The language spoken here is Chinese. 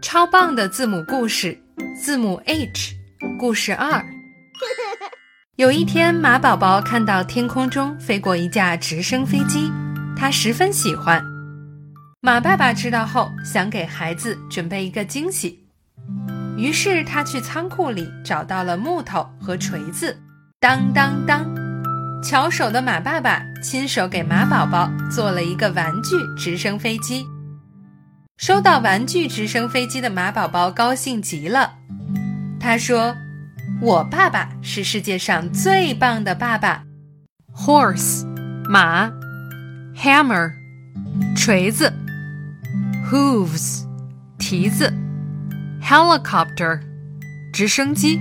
超棒的字母故事，字母 H，故事二。有一天，马宝宝看到天空中飞过一架直升飞机，他十分喜欢。马爸爸知道后，想给孩子准备一个惊喜，于是他去仓库里找到了木头和锤子。当当当！巧手的马爸爸亲手给马宝宝做了一个玩具直升飞机。收到玩具直升飞机的马宝宝高兴极了，他说：“我爸爸是世界上最棒的爸爸。” Horse，马；hammer，锤子；hooves，蹄子；helicopter，直升机。